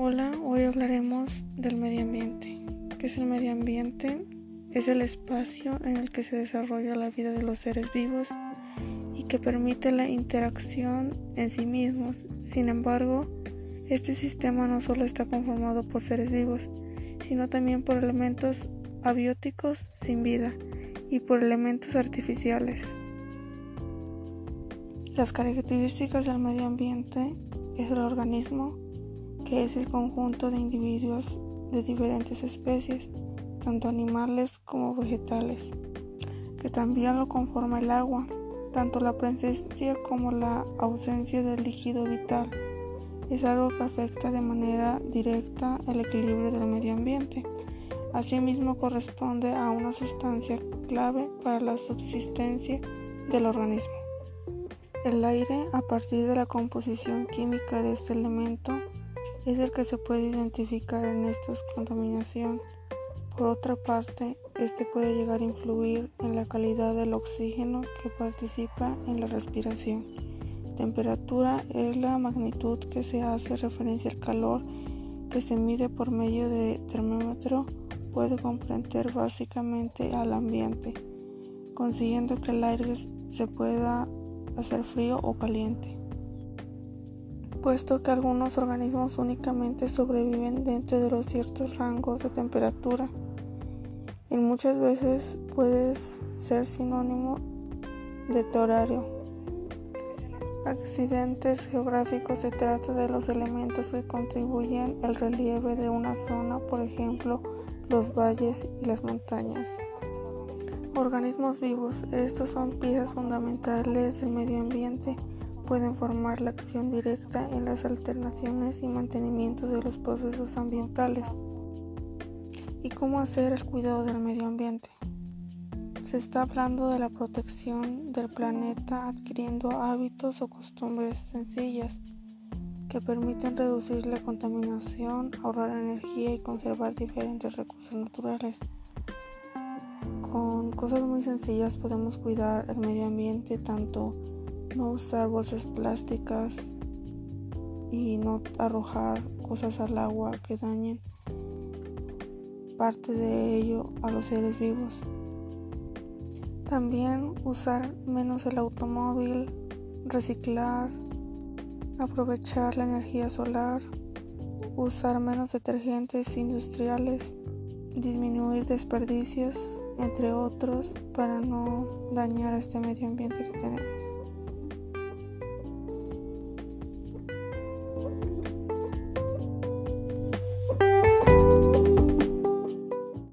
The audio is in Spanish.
Hola, hoy hablaremos del medio ambiente. ¿Qué es el medio ambiente? Es el espacio en el que se desarrolla la vida de los seres vivos y que permite la interacción en sí mismos. Sin embargo, este sistema no solo está conformado por seres vivos, sino también por elementos abióticos sin vida y por elementos artificiales. Las características del medio ambiente es el organismo, que es el conjunto de individuos de diferentes especies, tanto animales como vegetales, que también lo conforma el agua, tanto la presencia como la ausencia del líquido vital. Es algo que afecta de manera directa el equilibrio del medio ambiente. Asimismo corresponde a una sustancia clave para la subsistencia del organismo. El aire, a partir de la composición química de este elemento, es el que se puede identificar en esta contaminación. Por otra parte, este puede llegar a influir en la calidad del oxígeno que participa en la respiración. Temperatura es la magnitud que se hace referencia al calor que se mide por medio de termómetro puede comprender básicamente al ambiente, consiguiendo que el aire se pueda hacer frío o caliente. Puesto que algunos organismos únicamente sobreviven dentro de los ciertos rangos de temperatura, y muchas veces puede ser sinónimo de torario. Accidentes geográficos se trata de los elementos que contribuyen al relieve de una zona, por ejemplo, los valles y las montañas. Organismos vivos, estos son piezas fundamentales del medio ambiente, pueden formar la acción directa en las alternaciones y mantenimiento de los procesos ambientales. ¿Y cómo hacer el cuidado del medio ambiente? Se está hablando de la protección del planeta adquiriendo hábitos o costumbres sencillas que permiten reducir la contaminación, ahorrar energía y conservar diferentes recursos naturales. Con cosas muy sencillas podemos cuidar el medio ambiente, tanto no usar bolsas plásticas y no arrojar cosas al agua que dañen parte de ello a los seres vivos. También usar menos el automóvil, reciclar, aprovechar la energía solar, usar menos detergentes industriales, disminuir desperdicios, entre otros, para no dañar este medio ambiente que tenemos.